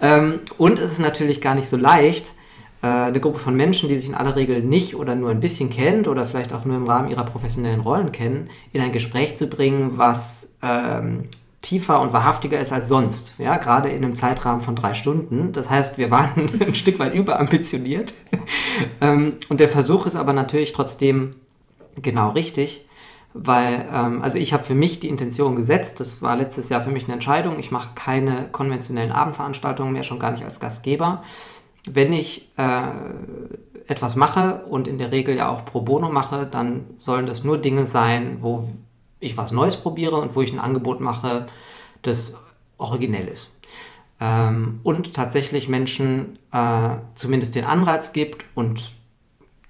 Ähm, und es ist natürlich gar nicht so leicht, äh, eine Gruppe von Menschen, die sich in aller Regel nicht oder nur ein bisschen kennt oder vielleicht auch nur im Rahmen ihrer professionellen Rollen kennen, in ein Gespräch zu bringen, was ähm, tiefer und wahrhaftiger ist als sonst, ja, gerade in einem Zeitrahmen von drei Stunden. Das heißt, wir waren ein Stück weit überambitioniert. Ähm, und der Versuch ist aber natürlich trotzdem genau richtig, weil, ähm, also ich habe für mich die Intention gesetzt, das war letztes Jahr für mich eine Entscheidung, ich mache keine konventionellen Abendveranstaltungen mehr, schon gar nicht als Gastgeber. Wenn ich äh, etwas mache und in der Regel ja auch pro bono mache, dann sollen das nur Dinge sein, wo ich was Neues probiere und wo ich ein Angebot mache, das originell ist. Ähm, und tatsächlich Menschen äh, zumindest den Anreiz gibt und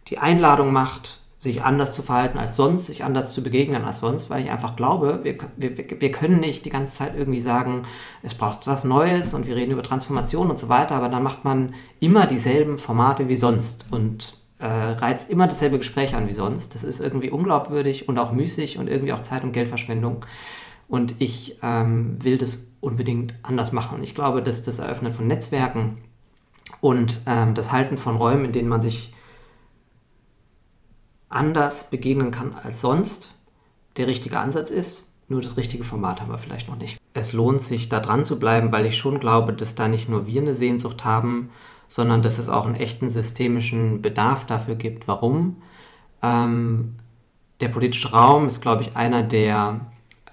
die Einladung macht, sich anders zu verhalten als sonst, sich anders zu begegnen als sonst, weil ich einfach glaube, wir, wir, wir können nicht die ganze Zeit irgendwie sagen, es braucht was Neues und wir reden über Transformation und so weiter, aber dann macht man immer dieselben Formate wie sonst und äh, reizt immer dasselbe Gespräch an wie sonst. Das ist irgendwie unglaubwürdig und auch müßig und irgendwie auch Zeit- und Geldverschwendung. Und ich ähm, will das unbedingt anders machen. Ich glaube, dass das Eröffnen von Netzwerken und ähm, das Halten von Räumen, in denen man sich anders begegnen kann als sonst, der richtige Ansatz ist. Nur das richtige Format haben wir vielleicht noch nicht. Es lohnt sich, da dran zu bleiben, weil ich schon glaube, dass da nicht nur wir eine Sehnsucht haben, sondern dass es auch einen echten systemischen Bedarf dafür gibt. Warum? Ähm, der politische Raum ist, glaube ich, einer der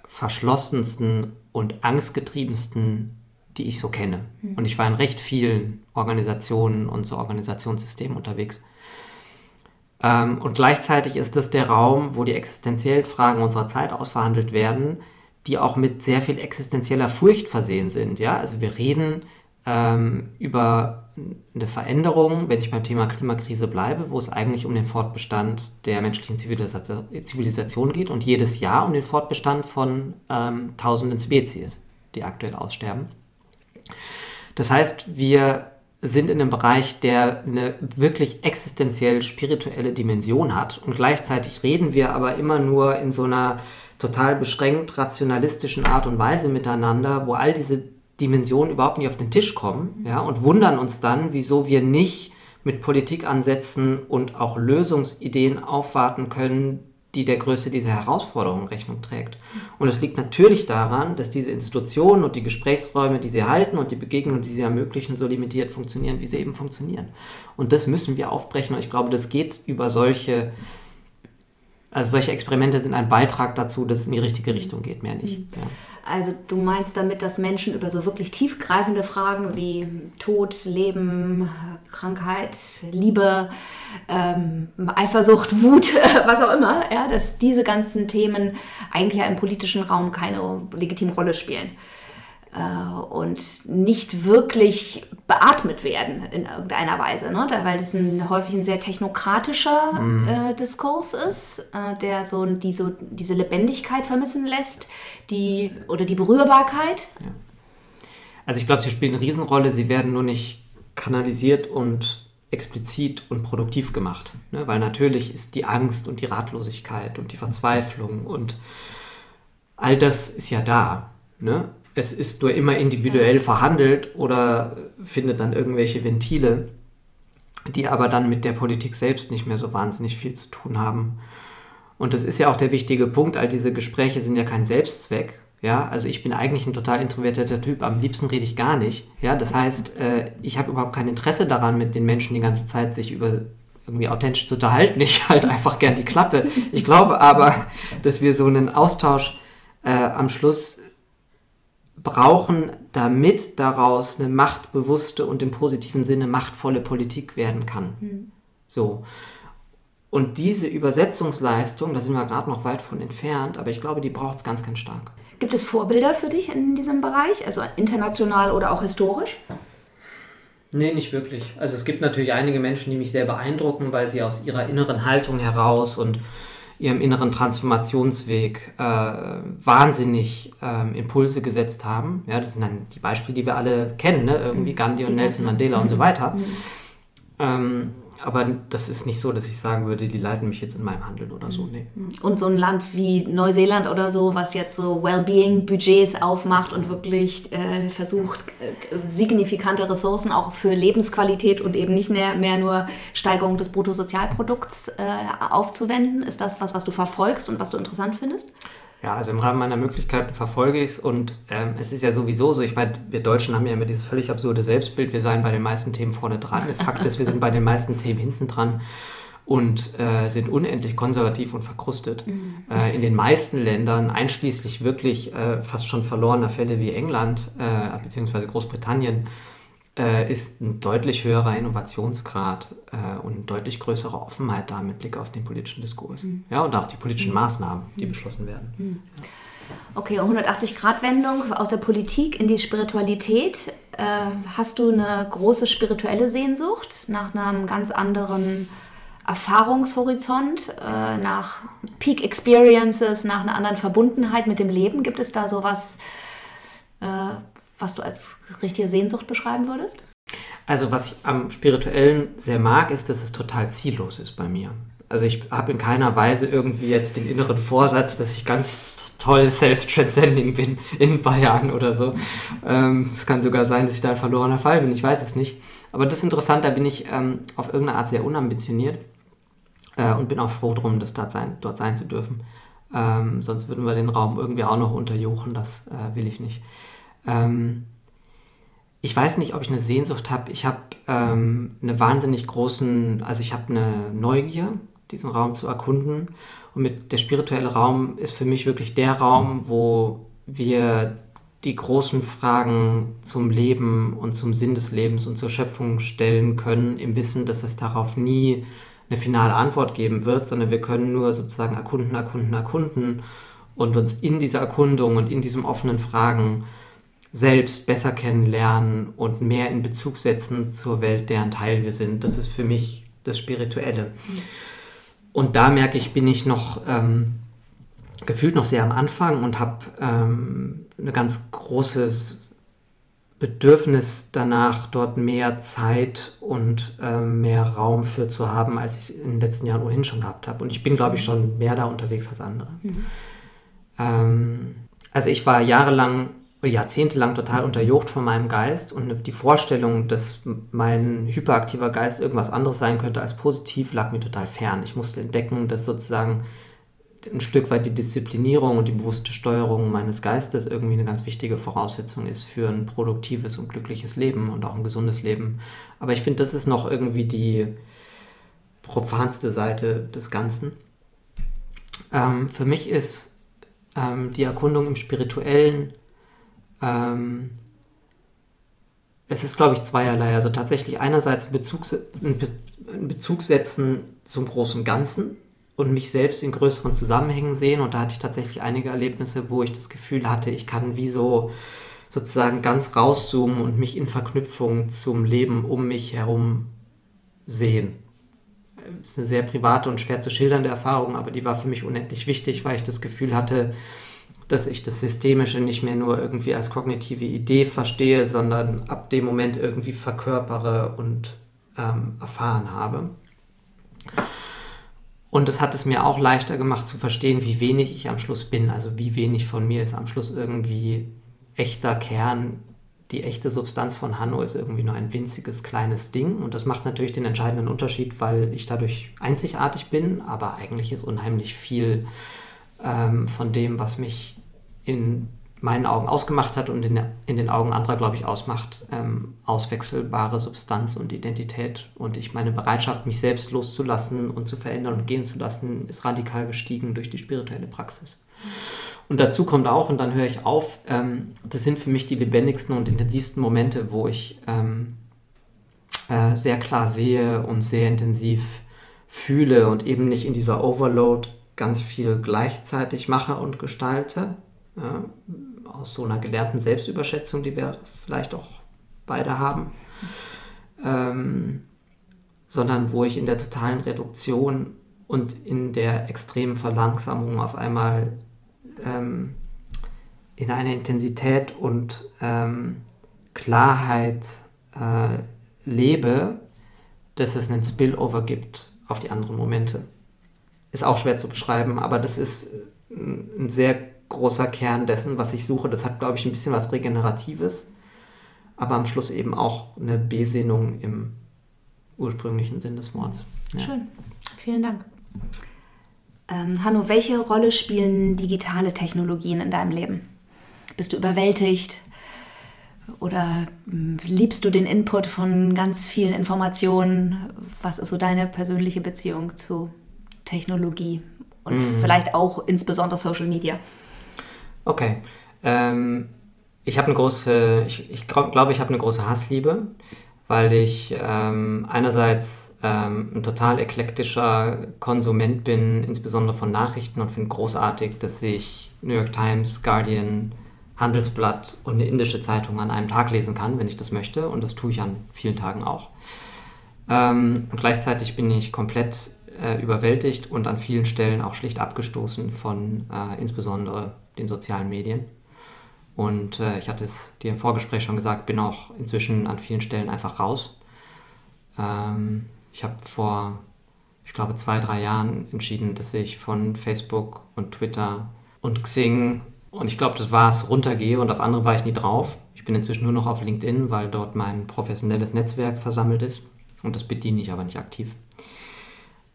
verschlossensten und angstgetriebensten, die ich so kenne. Mhm. Und ich war in recht vielen Organisationen und so Organisationssystemen unterwegs. Ähm, und gleichzeitig ist es der Raum, wo die existenziellen Fragen unserer Zeit ausverhandelt werden, die auch mit sehr viel existenzieller Furcht versehen sind. Ja? Also wir reden ähm, über eine Veränderung, wenn ich beim Thema Klimakrise bleibe, wo es eigentlich um den Fortbestand der menschlichen Zivilisation geht und jedes Jahr um den Fortbestand von ähm, tausenden Spezies, die aktuell aussterben. Das heißt, wir sind in einem Bereich, der eine wirklich existenziell spirituelle Dimension hat und gleichzeitig reden wir aber immer nur in so einer total beschränkt rationalistischen Art und Weise miteinander, wo all diese Dimensionen überhaupt nicht auf den Tisch kommen ja, und wundern uns dann, wieso wir nicht mit Politikansätzen und auch Lösungsideen aufwarten können, die der Größe dieser Herausforderung Rechnung trägt. Und es liegt natürlich daran, dass diese Institutionen und die Gesprächsräume, die sie halten und die Begegnungen, die sie ermöglichen, so limitiert funktionieren, wie sie eben funktionieren. Und das müssen wir aufbrechen. Und ich glaube, das geht über solche also solche Experimente sind ein Beitrag dazu, dass es in die richtige Richtung geht, mehr nicht. Mhm. Ja. Also du meinst damit, dass Menschen über so wirklich tiefgreifende Fragen wie Tod, Leben, Krankheit, Liebe, ähm, Eifersucht, Wut, was auch immer, ja, dass diese ganzen Themen eigentlich ja im politischen Raum keine legitime Rolle spielen. Äh, und nicht wirklich beatmet werden in irgendeiner Weise, ne? weil das ein, häufig ein sehr technokratischer mhm. äh, Diskurs ist, äh, der so, die so diese Lebendigkeit vermissen lässt, die oder die Berührbarkeit. Ja. Also ich glaube, sie spielen eine Riesenrolle, sie werden nur nicht kanalisiert und explizit und produktiv gemacht, ne? weil natürlich ist die Angst und die Ratlosigkeit und die Verzweiflung und all das ist ja da. Ne? Es ist nur immer individuell verhandelt oder findet dann irgendwelche Ventile, die aber dann mit der Politik selbst nicht mehr so wahnsinnig viel zu tun haben. Und das ist ja auch der wichtige Punkt, all diese Gespräche sind ja kein Selbstzweck. Ja, also ich bin eigentlich ein total introvertierter Typ, am liebsten rede ich gar nicht. Ja, das heißt, äh, ich habe überhaupt kein Interesse daran, mit den Menschen die ganze Zeit sich über irgendwie authentisch zu unterhalten. Ich halte einfach gern die Klappe. Ich glaube aber, dass wir so einen Austausch äh, am Schluss brauchen, damit daraus eine machtbewusste und im positiven Sinne machtvolle Politik werden kann. Mhm. So. Und diese Übersetzungsleistung, da sind wir gerade noch weit von entfernt, aber ich glaube, die braucht es ganz, ganz stark. Gibt es Vorbilder für dich in diesem Bereich, also international oder auch historisch? Nee, nicht wirklich. Also es gibt natürlich einige Menschen, die mich sehr beeindrucken, weil sie aus ihrer inneren Haltung heraus und ihrem inneren Transformationsweg äh, wahnsinnig äh, Impulse gesetzt haben. Ja, das sind dann die Beispiele, die wir alle kennen, ne? irgendwie mhm. Gandhi und Nelson Mandela und so weiter. Mhm. Ähm, aber das ist nicht so, dass ich sagen würde, die leiten mich jetzt in meinem Handeln oder so. Nee. Und so ein Land wie Neuseeland oder so, was jetzt so Wellbeing-Budgets aufmacht und wirklich äh, versucht, äh, signifikante Ressourcen auch für Lebensqualität und eben nicht mehr, mehr nur Steigerung des Bruttosozialprodukts äh, aufzuwenden, ist das was, was du verfolgst und was du interessant findest? Ja, also im Rahmen meiner Möglichkeiten verfolge ich es und ähm, es ist ja sowieso so, ich meine, wir Deutschen haben ja immer dieses völlig absurde Selbstbild, wir seien bei den meisten Themen vorne dran. Fakt ist, wir sind bei den meisten Themen hinten dran und äh, sind unendlich konservativ und verkrustet. Mhm. Äh, in den meisten Ländern, einschließlich wirklich äh, fast schon verlorener Fälle wie England äh, bzw. Großbritannien, äh, ist ein deutlich höherer Innovationsgrad äh, und deutlich größere Offenheit da mit Blick auf den politischen Diskurs. Mhm. Ja, und auch die politischen mhm. Maßnahmen, die mhm. beschlossen werden. Mhm. Ja. Okay, 180-Grad-Wendung aus der Politik in die Spiritualität. Äh, hast du eine große spirituelle Sehnsucht nach einem ganz anderen Erfahrungshorizont, äh, nach Peak Experiences, nach einer anderen Verbundenheit mit dem Leben? Gibt es da sowas, äh, was du als richtige Sehnsucht beschreiben würdest? Also was ich am spirituellen sehr mag, ist, dass es total ziellos ist bei mir. Also ich habe in keiner Weise irgendwie jetzt den inneren Vorsatz, dass ich ganz toll self-transcending bin in Jahren oder so. Ähm, es kann sogar sein, dass ich da ein verlorener Fall bin, ich weiß es nicht. Aber das ist interessant, da bin ich ähm, auf irgendeine Art sehr unambitioniert äh, und bin auch froh drum, das dort sein, dort sein zu dürfen. Ähm, sonst würden wir den Raum irgendwie auch noch unterjochen, das äh, will ich nicht. Ähm, ich weiß nicht, ob ich eine Sehnsucht habe. Ich habe ähm, eine wahnsinnig großen, also ich habe eine Neugier, diesen Raum zu erkunden. Und mit der spirituelle Raum ist für mich wirklich der Raum, wo wir die großen Fragen zum Leben und zum Sinn des Lebens und zur Schöpfung stellen können, im Wissen, dass es darauf nie eine finale Antwort geben wird, sondern wir können nur sozusagen erkunden, erkunden, erkunden und uns in dieser Erkundung und in diesem offenen Fragen selbst besser kennenlernen und mehr in Bezug setzen zur Welt, deren Teil wir sind. Das ist für mich das Spirituelle. Und da merke ich, bin ich noch ähm, gefühlt noch sehr am Anfang und habe ähm, ein ganz großes Bedürfnis danach, dort mehr Zeit und ähm, mehr Raum für zu haben, als ich es in den letzten Jahren ohnehin schon gehabt habe. Und ich bin, glaube ich, schon mehr da unterwegs als andere. Mhm. Ähm, also ich war jahrelang jahrzehntelang total unterjocht von meinem Geist und die Vorstellung, dass mein hyperaktiver Geist irgendwas anderes sein könnte als positiv, lag mir total fern. Ich musste entdecken, dass sozusagen ein Stück weit die Disziplinierung und die bewusste Steuerung meines Geistes irgendwie eine ganz wichtige Voraussetzung ist für ein produktives und glückliches Leben und auch ein gesundes Leben. Aber ich finde, das ist noch irgendwie die profanste Seite des Ganzen. Ähm, für mich ist ähm, die Erkundung im Spirituellen ähm, es ist, glaube ich, zweierlei. Also tatsächlich einerseits Bezug, einen Bezug setzen zum großen Ganzen und mich selbst in größeren Zusammenhängen sehen. Und da hatte ich tatsächlich einige Erlebnisse, wo ich das Gefühl hatte, ich kann wie so sozusagen ganz rauszoomen und mich in Verknüpfung zum Leben um mich herum sehen. Das ist eine sehr private und schwer zu schildernde Erfahrung, aber die war für mich unendlich wichtig, weil ich das Gefühl hatte, dass ich das Systemische nicht mehr nur irgendwie als kognitive Idee verstehe, sondern ab dem Moment irgendwie verkörpere und ähm, erfahren habe. Und das hat es mir auch leichter gemacht zu verstehen, wie wenig ich am Schluss bin, also wie wenig von mir ist am Schluss irgendwie echter Kern. Die echte Substanz von Hanno ist irgendwie nur ein winziges kleines Ding und das macht natürlich den entscheidenden Unterschied, weil ich dadurch einzigartig bin, aber eigentlich ist unheimlich viel ähm, von dem, was mich in meinen Augen ausgemacht hat und in, in den Augen anderer, glaube ich, ausmacht, ähm, auswechselbare Substanz und Identität. Und ich meine Bereitschaft, mich selbst loszulassen und zu verändern und gehen zu lassen, ist radikal gestiegen durch die spirituelle Praxis. Und dazu kommt auch, und dann höre ich auf, ähm, das sind für mich die lebendigsten und intensivsten Momente, wo ich ähm, äh, sehr klar sehe und sehr intensiv fühle und eben nicht in dieser Overload ganz viel gleichzeitig mache und gestalte, ja, aus so einer gelernten Selbstüberschätzung, die wir vielleicht auch beide haben, ähm, sondern wo ich in der totalen Reduktion und in der extremen Verlangsamung auf einmal ähm, in einer Intensität und ähm, Klarheit äh, lebe, dass es einen Spillover gibt auf die anderen Momente. Ist auch schwer zu beschreiben, aber das ist ein sehr großer Kern dessen, was ich suche. Das hat, glaube ich, ein bisschen was Regeneratives, aber am Schluss eben auch eine Besinnung im ursprünglichen Sinn des Wortes. Ja. Schön, vielen Dank. Ähm, Hanno, welche Rolle spielen digitale Technologien in deinem Leben? Bist du überwältigt oder hm, liebst du den Input von ganz vielen Informationen? Was ist so deine persönliche Beziehung zu Technologie und mhm. vielleicht auch insbesondere Social Media? Okay. Ähm, ich habe eine große, ich, ich glaube, glaub, ich habe eine große Hassliebe, weil ich ähm, einerseits ähm, ein total eklektischer Konsument bin, insbesondere von Nachrichten und finde großartig, dass ich New York Times, Guardian, Handelsblatt und eine indische Zeitung an einem Tag lesen kann, wenn ich das möchte. Und das tue ich an vielen Tagen auch. Ähm, und gleichzeitig bin ich komplett äh, überwältigt und an vielen Stellen auch schlicht abgestoßen von äh, insbesondere den sozialen Medien. Und äh, ich hatte es dir im Vorgespräch schon gesagt, bin auch inzwischen an vielen Stellen einfach raus. Ähm, ich habe vor, ich glaube, zwei, drei Jahren entschieden, dass ich von Facebook und Twitter und Xing und ich glaube, das war es, runtergehe und auf andere war ich nie drauf. Ich bin inzwischen nur noch auf LinkedIn, weil dort mein professionelles Netzwerk versammelt ist und das bediene ich aber nicht aktiv.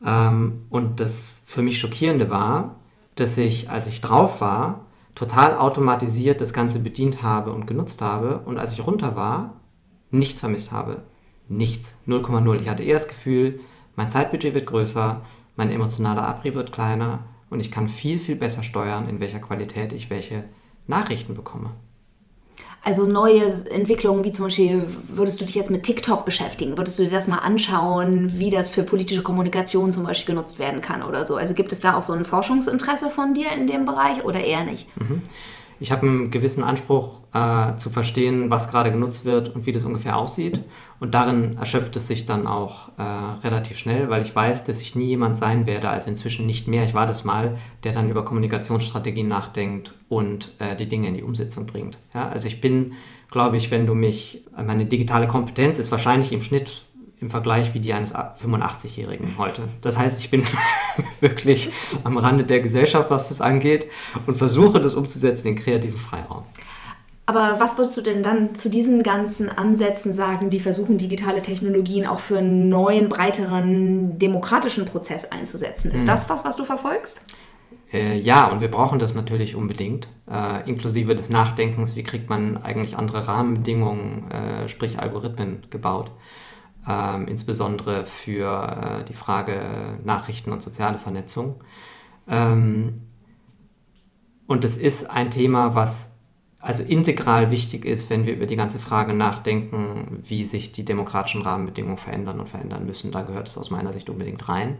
Ähm, und das für mich Schockierende war, dass ich, als ich drauf war, total automatisiert das Ganze bedient habe und genutzt habe und als ich runter war, nichts vermisst habe. Nichts. 0,0. Ich hatte eher das Gefühl, mein Zeitbudget wird größer, mein emotionaler Abrieb wird kleiner und ich kann viel, viel besser steuern, in welcher Qualität ich welche Nachrichten bekomme. Also neue Entwicklungen, wie zum Beispiel, würdest du dich jetzt mit TikTok beschäftigen? Würdest du dir das mal anschauen, wie das für politische Kommunikation zum Beispiel genutzt werden kann oder so? Also gibt es da auch so ein Forschungsinteresse von dir in dem Bereich oder eher nicht? Mhm. Ich habe einen gewissen Anspruch äh, zu verstehen, was gerade genutzt wird und wie das ungefähr aussieht. Und darin erschöpft es sich dann auch äh, relativ schnell, weil ich weiß, dass ich nie jemand sein werde, also inzwischen nicht mehr. Ich war das mal, der dann über Kommunikationsstrategien nachdenkt und äh, die Dinge in die Umsetzung bringt. Ja, also ich bin, glaube ich, wenn du mich, meine digitale Kompetenz ist wahrscheinlich im Schnitt im Vergleich wie die eines 85-Jährigen heute. Das heißt, ich bin wirklich am Rande der Gesellschaft, was das angeht und versuche das umzusetzen in kreativen Freiraum. Aber was würdest du denn dann zu diesen ganzen Ansätzen sagen, die versuchen, digitale Technologien auch für einen neuen, breiteren demokratischen Prozess einzusetzen? Ist hm. das was, was du verfolgst? Äh, ja, und wir brauchen das natürlich unbedingt, äh, inklusive des Nachdenkens, wie kriegt man eigentlich andere Rahmenbedingungen, äh, sprich Algorithmen, gebaut ähm, insbesondere für äh, die Frage Nachrichten und soziale Vernetzung. Ähm, und es ist ein Thema, was also integral wichtig ist, wenn wir über die ganze Frage nachdenken, wie sich die demokratischen Rahmenbedingungen verändern und verändern müssen. Da gehört es aus meiner Sicht unbedingt rein.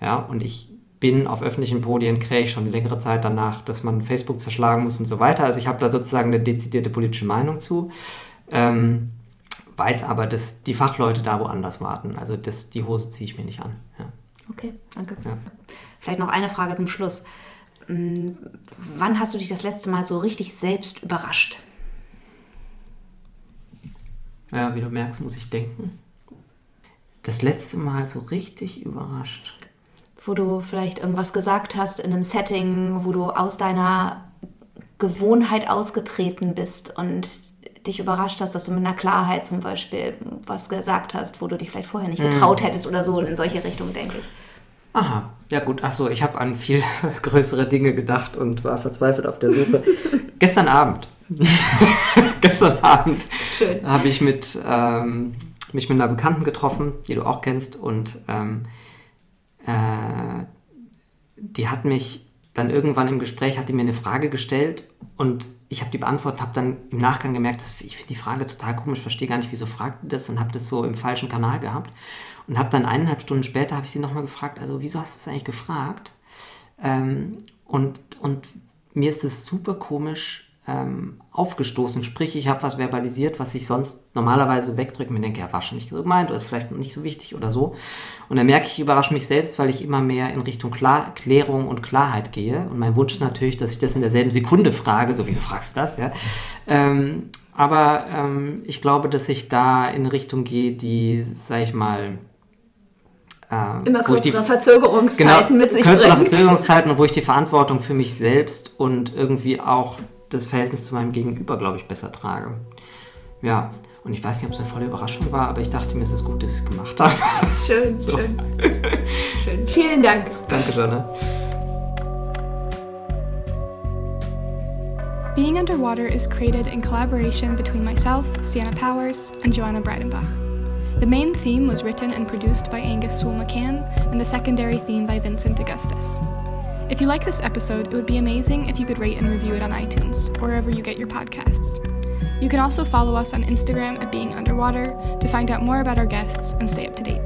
Ja, und ich bin auf öffentlichen Podien, krähe ich schon längere Zeit danach, dass man Facebook zerschlagen muss und so weiter. Also ich habe da sozusagen eine dezidierte politische Meinung zu. Ähm, weiß aber, dass die Fachleute da woanders warten. Also das, die Hose ziehe ich mir nicht an. Ja. Okay, danke. Ja. Vielleicht noch eine Frage zum Schluss. Hm, wann hast du dich das letzte Mal so richtig selbst überrascht? Ja, wie du merkst, muss ich denken. Das letzte Mal so richtig überrascht. Wo du vielleicht irgendwas gesagt hast in einem Setting, wo du aus deiner Gewohnheit ausgetreten bist und dich überrascht hast, dass du mit einer Klarheit zum Beispiel was gesagt hast, wo du dich vielleicht vorher nicht mhm. getraut hättest oder so in solche Richtungen, denke ich. Aha, ja gut, achso, ich habe an viel größere Dinge gedacht und war verzweifelt auf der Suche. Gestern Abend, gestern Abend habe ich mit, ähm, mich mit einer Bekannten getroffen, die du auch kennst und ähm, äh, die hat mich dann irgendwann im Gespräch, hat die mir eine Frage gestellt und ich habe die beantwortet, habe dann im Nachgang gemerkt, dass ich finde die Frage total komisch, verstehe gar nicht, wieso fragt die das und habe das so im falschen Kanal gehabt. Und habe dann eineinhalb Stunden später, habe ich sie nochmal gefragt, also wieso hast du das eigentlich gefragt? Ähm, und, und mir ist es super komisch ähm, aufgestoßen. Sprich, ich habe was verbalisiert, was ich sonst normalerweise wegdrücke. Mir denke, ja, war schon nicht gemeint oder ist vielleicht nicht so wichtig oder so. Und dann merke ich, ich überrasche mich selbst, weil ich immer mehr in Richtung Klar Klärung und Klarheit gehe. Und mein Wunsch natürlich, dass ich das in derselben Sekunde frage. So, wieso fragst du das? Ja. Ähm, aber ähm, ich glaube, dass ich da in eine Richtung gehe, die, sag ich mal, ähm, Immer kürzere Verzögerungszeiten genau, mit sich kürzere bringt. Verzögerungszeiten und wo ich die Verantwortung für mich selbst und irgendwie auch das Verhältnis zu meinem Gegenüber, glaube ich, besser trage. Ja, und ich weiß nicht, ob es eine volle Überraschung war, aber ich dachte mir, es ist gut, dass ich es gemacht habe. Schön, so. schön. schön. Vielen Dank. Danke, Jana. Being Underwater is created in collaboration between myself, Sienna Powers, and Joanna Breidenbach. The main theme was written and produced by Angus Sewell McCann, and the secondary theme by Vincent Augustus. If you like this episode, it would be amazing if you could rate and review it on iTunes or wherever you get your podcasts. You can also follow us on Instagram at Being Underwater to find out more about our guests and stay up to date.